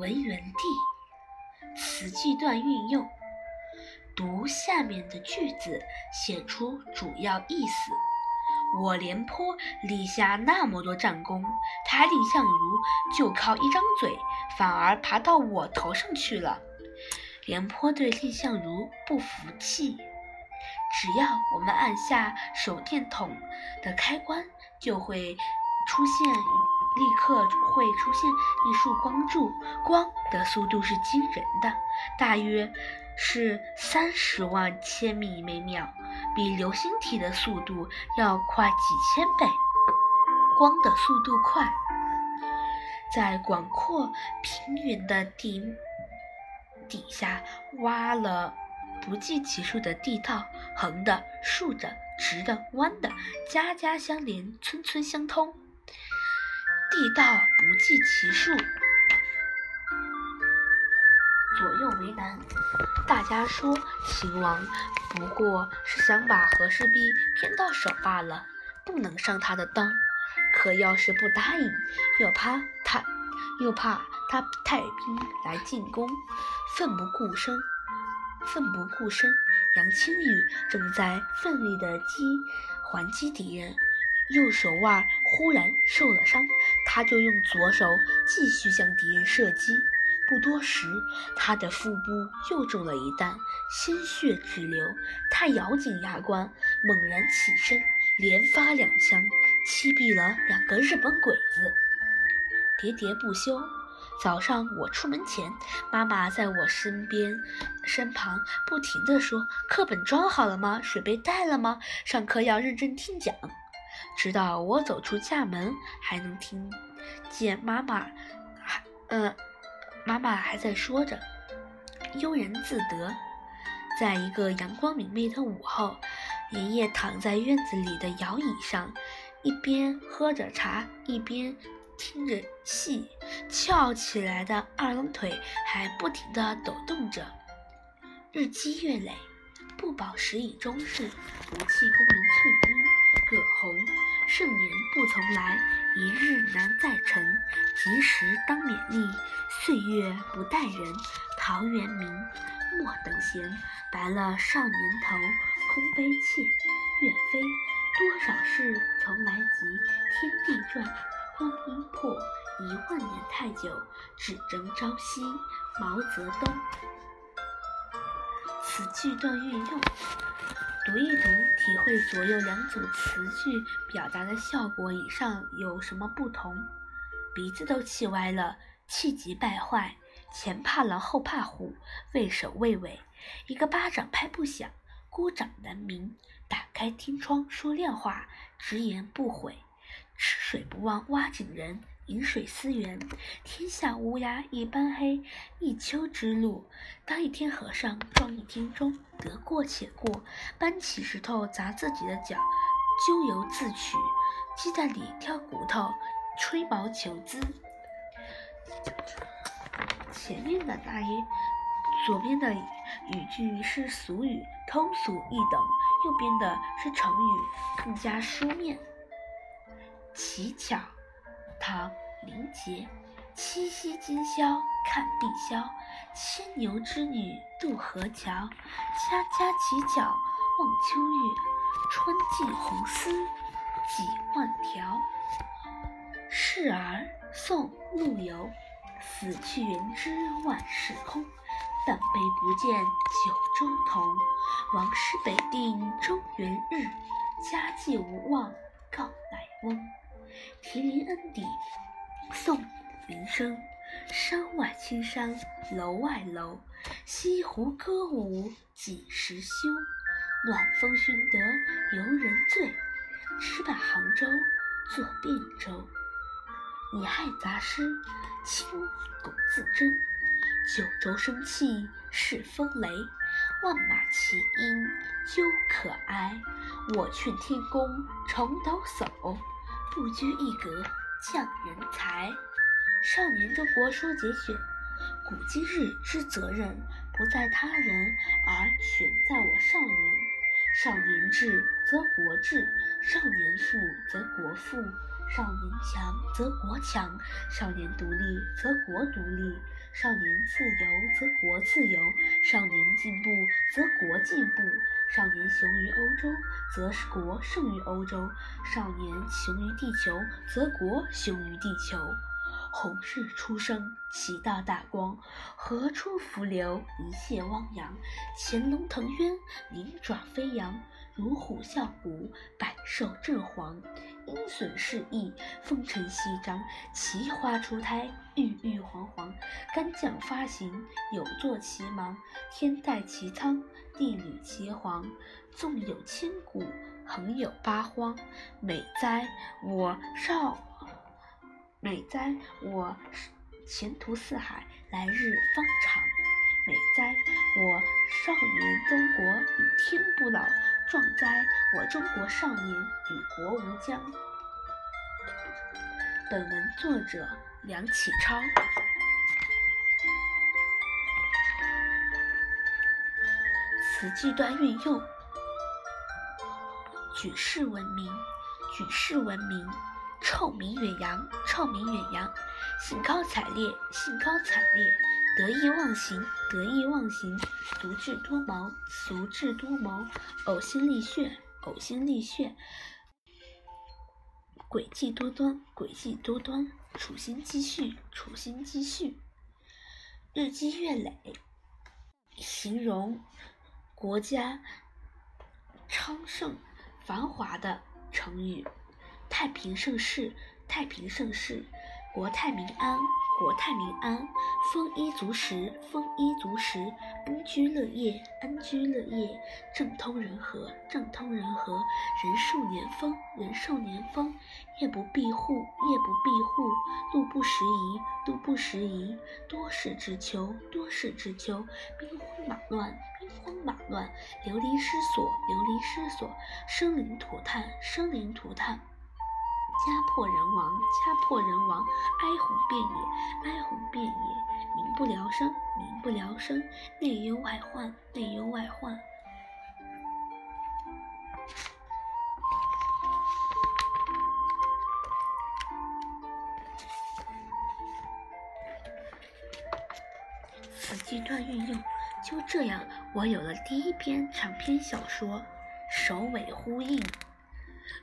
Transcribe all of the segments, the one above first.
文原地，词句段运用。读下面的句子，写出主要意思。我廉颇立下那么多战功，他蔺相如就靠一张嘴，反而爬到我头上去了。廉颇对蔺相如不服气。只要我们按下手电筒的开关，就会出现，立刻会出现一束光柱。光的速度是惊人的，大约是三十万千米每秒，比流星体的速度要快几千倍。光的速度快，在广阔平原的地底下挖了。不计其数的地道，横的、竖的、直的、弯的，家家相连，村村相通。地道不计其数，左右为难。大家说秦王不过是想把和氏璧骗到手罢了，不能上他的当。可要是不答应，又怕他，又怕他派兵来进攻，奋不顾身。奋不顾身，杨清宇正在奋力的击还击敌人，右手腕忽然受了伤，他就用左手继续向敌人射击。不多时，他的腹部又中了一弹，鲜血直流。他咬紧牙关，猛然起身，连发两枪，击毙了两个日本鬼子。喋喋不休。早上我出门前，妈妈在我身边、身旁不停地说：“课本装好了吗？水杯带了吗？上课要认真听讲。”直到我走出家门，还能听见妈妈还……嗯，妈妈还在说着，悠然自得。在一个阳光明媚的午后，爷爷躺在院子里的摇椅上，一边喝着茶，一边。听着戏，翘起来的二郎腿还不停地抖动着。日积月累，不保时以终日，不弃功名寸阴。葛洪，盛年不重来，一日难再晨。及时当勉励，岁月不待人。陶渊明，莫等闲，白了少年头，空悲切。岳飞，多少事从来急，天地转。光阴迫，一万年太久，只争朝夕。毛泽东。词句段运用，读一读，体会左右两组词句表达的效果以上有什么不同？鼻子都气歪了，气急败坏，前怕狼后怕虎，畏首畏尾，一个巴掌拍不响，孤掌难鸣。打开天窗说亮话，直言不讳。吃水不忘挖井人，饮水思源。天下乌鸦一般黑，一丘之貉。当一天和尚撞一天钟，得过且过。搬起石头砸自己的脚，咎由自取。鸡蛋里挑骨头，吹毛求疵。前面的那一，左边的语句是俗语，通俗易懂；右边的是成语，更加书面。乞巧，唐·林杰。七夕今宵看碧霄，牵牛织女渡河桥。家家乞巧望秋月，春尽红丝几万条。示儿，宋·陆游。死去元知万事空，但悲不见九州同。王师北定中原日，家祭无忘告乃翁。题临恩底，宋·林升。山外青山楼外楼，西湖歌舞几时休？暖风熏得游人醉，直把杭州作汴州。乙亥杂诗，清·龚自珍。九州生气恃风雷，万马齐喑究可哀。我劝天公重抖擞。不拘一格降人才。少年中国说节选，古今日之责任不在他人，而全在我少年。少年智则国智，少年富则国富，少年强则国强，少年独立则国独立，少年自由则国自由，少年进步则国进步，少年雄于欧洲则国胜于欧洲，少年雄于地球则国雄于地球。红日初升，其道大光；河出伏流，一泻汪洋。潜龙腾渊，鳞爪飞扬，乳虎啸谷，百兽震惶。鹰隼试翼，风尘翕张，奇花初胎，郁郁皇皇。干将发行，有作其芒；天戴其苍，地履其黄。纵有千古，横有八荒。美哉，我少！美哉，我前途似海，来日方长。美哉，我少年中国与天不老。壮哉，我中国少年与国无疆。本文作者梁启超。词句段运用：举世闻名，举世闻名。臭名远扬，臭名远扬；兴高采烈，兴高采烈；得意忘形，得意忘形；足智多谋，足智多谋；呕心沥血，呕心沥血；诡计多端，诡计多端；处心积虑，处心积虑；日积月累，形容国家昌盛繁华的成语。太平盛世，太平盛世，国泰民安，国泰民安，丰衣足食，丰衣足食，安居乐业，安居乐业，政通人和，政通人和，人寿年丰，人寿年丰，夜不闭户，夜不闭户，路不拾遗，路不拾遗，多事之秋，多事之秋，兵荒马乱，兵荒马乱，流离失所，流离失所，生灵涂炭，生灵涂炭。家破人亡，家破人亡，哀鸿遍野，哀鸿遍野，民不聊生，民不聊生，内忧外患，内忧外患。此句段运用，就这样，我有了第一篇长篇小说，首尾呼应。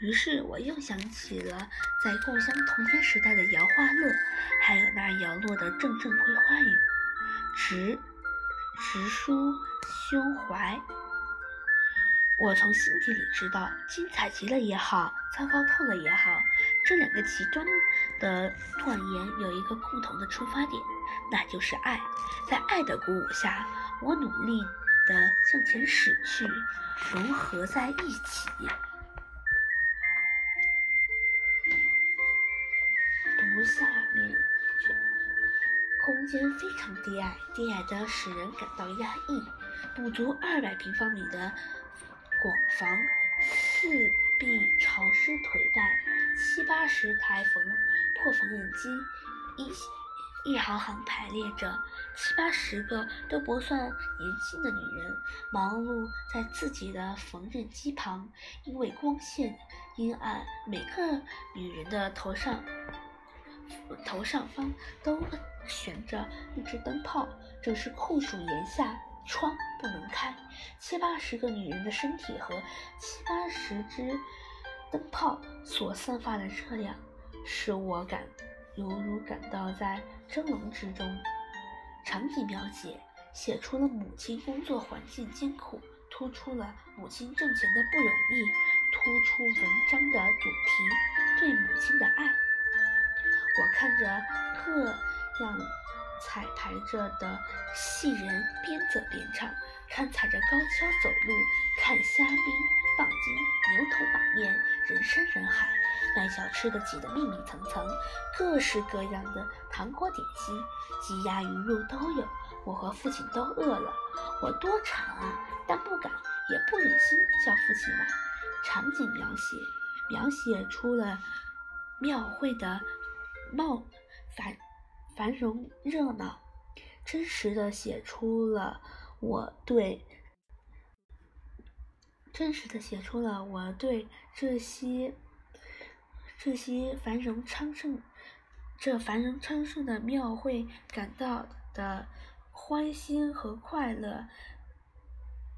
于是我又想起了在故乡童年时代的摇花乐，还有那摇落的阵阵桂花雨，直直抒胸怀。我从心底里知道，精彩极了也好，糟糕透了也好，这两个极端的断言有一个共同的出发点，那就是爱。在爱的鼓舞下，我努力地向前驶去，融合在一起。下面，空间非常低矮，低矮的使人感到压抑。不足二百平方米的广房，四壁潮湿颓败，七八十台缝破缝纫机一一行行排列着，七八十个都不算年轻的女人忙碌在自己的缝纫机旁，因为光线阴暗，每个女人的头上。头上方都悬着一只灯泡，正是酷暑炎夏，窗不能开。七八十个女人的身体和七八十只灯泡所散发的热量，使我感犹如感到在蒸笼之中。场景描写写出了母亲工作环境艰苦，突出了母亲挣钱的不容易，突出文章的主题对母亲的爱。我看着各样彩排着的戏人边走边唱，看踩着高跷走路，看虾兵棒精，牛头马面，人山人海，卖小吃的挤得密密层层，各式各样的糖果点心、鸡鸭鱼肉都有。我和父亲都饿了，我多馋啊，但不敢也不忍心叫父亲买。场景描写描写出了庙会的。茂繁繁荣热闹，真实的写出了我对真实的写出了我对这些这些繁荣昌盛、这繁荣昌盛的庙会感到的欢欣和快乐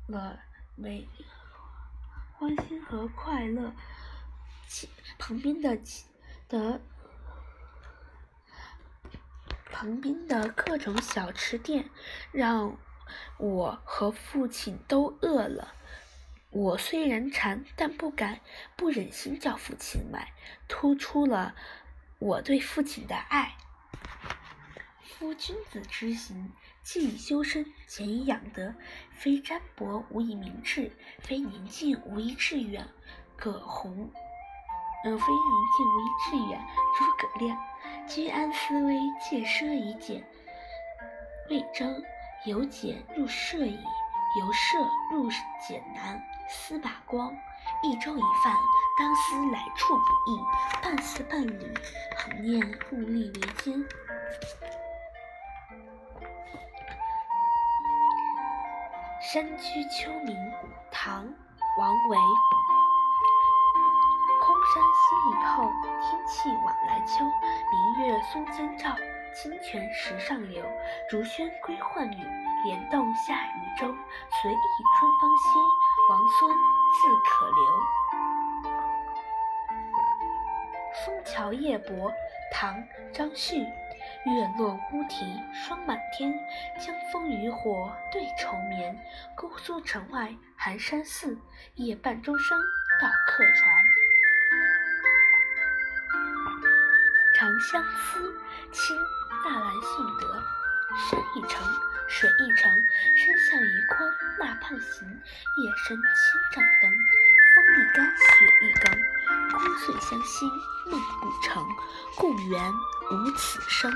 了没欢欣和快乐，旁边的的旁边的各种小吃店让我和父亲都饿了。我虽然馋，但不敢、不忍心叫父亲买，突出了我对父亲的爱。夫君子之行，既以修身，俭以养德。非占卜无以明志，非宁静无以致远。葛洪，呃，非宁静无以致远。诸葛亮，居安思危，戒奢以俭。魏征，由俭入奢易，由奢入俭难。司马光，一粥一饭，当思来处不易，半丝半缕，恒念物力维艰。山居秋暝，唐·王维。空山新雨后，天气晚来秋。明月松间照，清泉石上流。竹喧归浣女，莲动下渔舟。随意春芳歇。王孙自可留。《枫桥夜泊》唐·张旭。月落乌啼霜满天，江枫渔火对愁眠。姑苏城外寒山寺，夜半钟声到客船。《长相思》清·纳兰性德。山一程，水一程，身向榆关那畔行，夜深千帐灯。风一更，雪一更，聒碎乡心梦不成，故园无此声。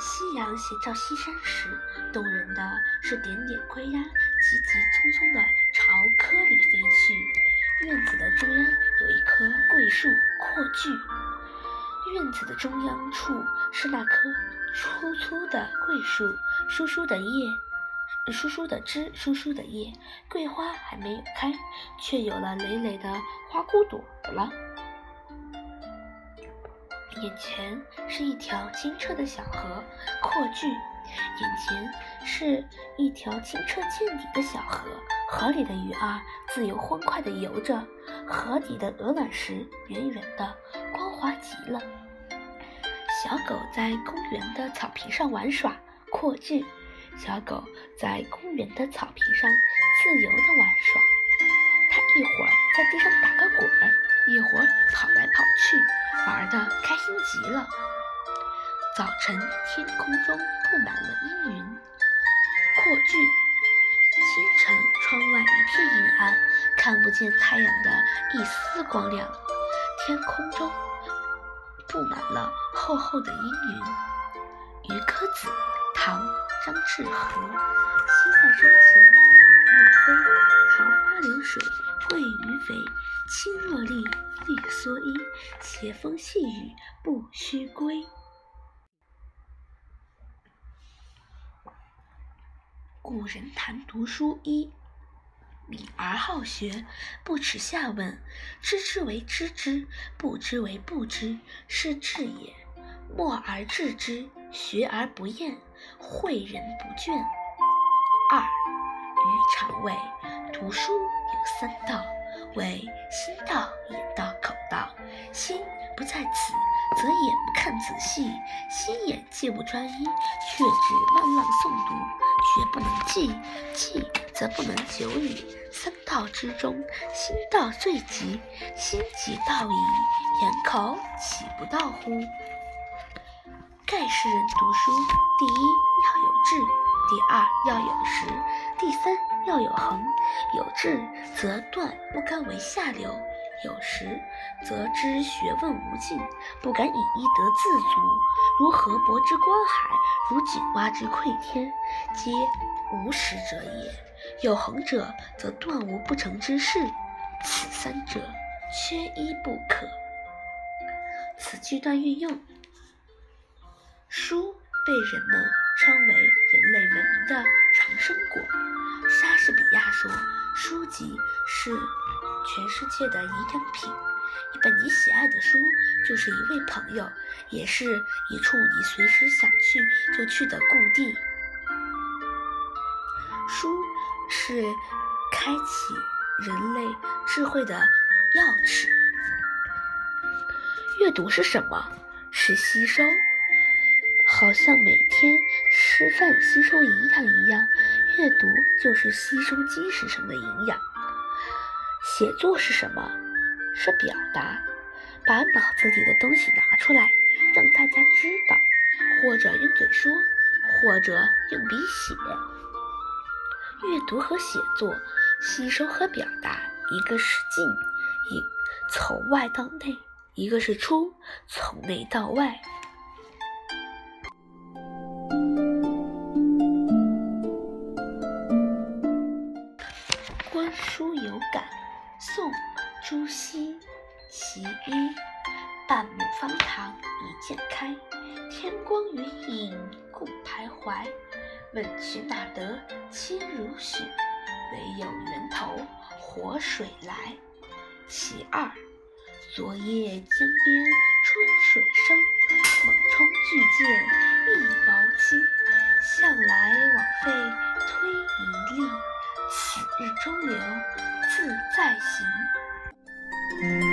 夕阳斜照西山时，动人的是点点归鸦急急匆匆地朝窠里飞去。院子的中央有一棵桂树阔距，院子的中央处是那棵粗粗的桂树，疏疏的叶，疏疏的枝，疏疏的叶，桂花还没有开，却有了累累的花骨朵了。眼前是一条清澈的小河，阔句；眼前是一条清澈见底的小河，河里的鱼儿自由欢快地游着，河底的鹅卵石圆圆的，光滑极了。小狗在公园的草坪上玩耍，阔句；小狗在公园的草坪上自由地玩耍，它一会儿在地上打个滚儿，一会儿跑来跑去。玩的开心极了。早晨，天空中布满了阴云。阔句：清晨，窗外一片阴暗，看不见太阳的一丝光亮。天空中布满了厚厚的阴云。渔歌子，唐·张志和。西塞山前白鹭飞，桃花流水鳜鱼肥。青箬笠，绿蓑衣，斜风细雨不须归。古人谈读书一：敏而好学，不耻下问，知之为知之，不知为不知，是智也。默而知之，学而不厌，诲人不倦。二，余常谓读书有三到。为心道、眼到、口道。心不在此，则眼不看仔细；心眼既不专一，却只慢浪诵读，绝不能记。记则不能久矣。三道之中，心道最急。心急道矣，眼口岂不道乎？盖世人读书，第一要有志，第二要有识，第三。要有恒，有志则断不甘为下流；有识则知学问无尽，不敢以一得自足。如河伯之观海，如井蛙之窥天，皆无识者也。有恒者，则断无不成之事。此三者缺一不可。此句段运用，书被人们称为人类文明的长生果。莎士比亚说，书籍是全世界的营养品。一本你喜爱的书，就是一位朋友，也是一处你随时想去就去的故地。书是开启人类智慧的钥匙。阅读是什么？是吸收，好像每天吃饭吸收营养一样，阅读就是吸收精神上的营养。写作是什么？是表达，把脑子里的东西拿出来，让大家知道，或者用嘴说，或者用笔写。阅读和写作，吸收和表达，一个是进，一从外到内；一个是出，从内到外。书有感，宋·朱熹。其一，半亩方塘一鉴开，天光云影共徘徊。问渠哪得清如许？唯有源头活水来。其二，昨夜江边春水生，猛冲巨舰一毛轻。向来枉费，日中流自在行。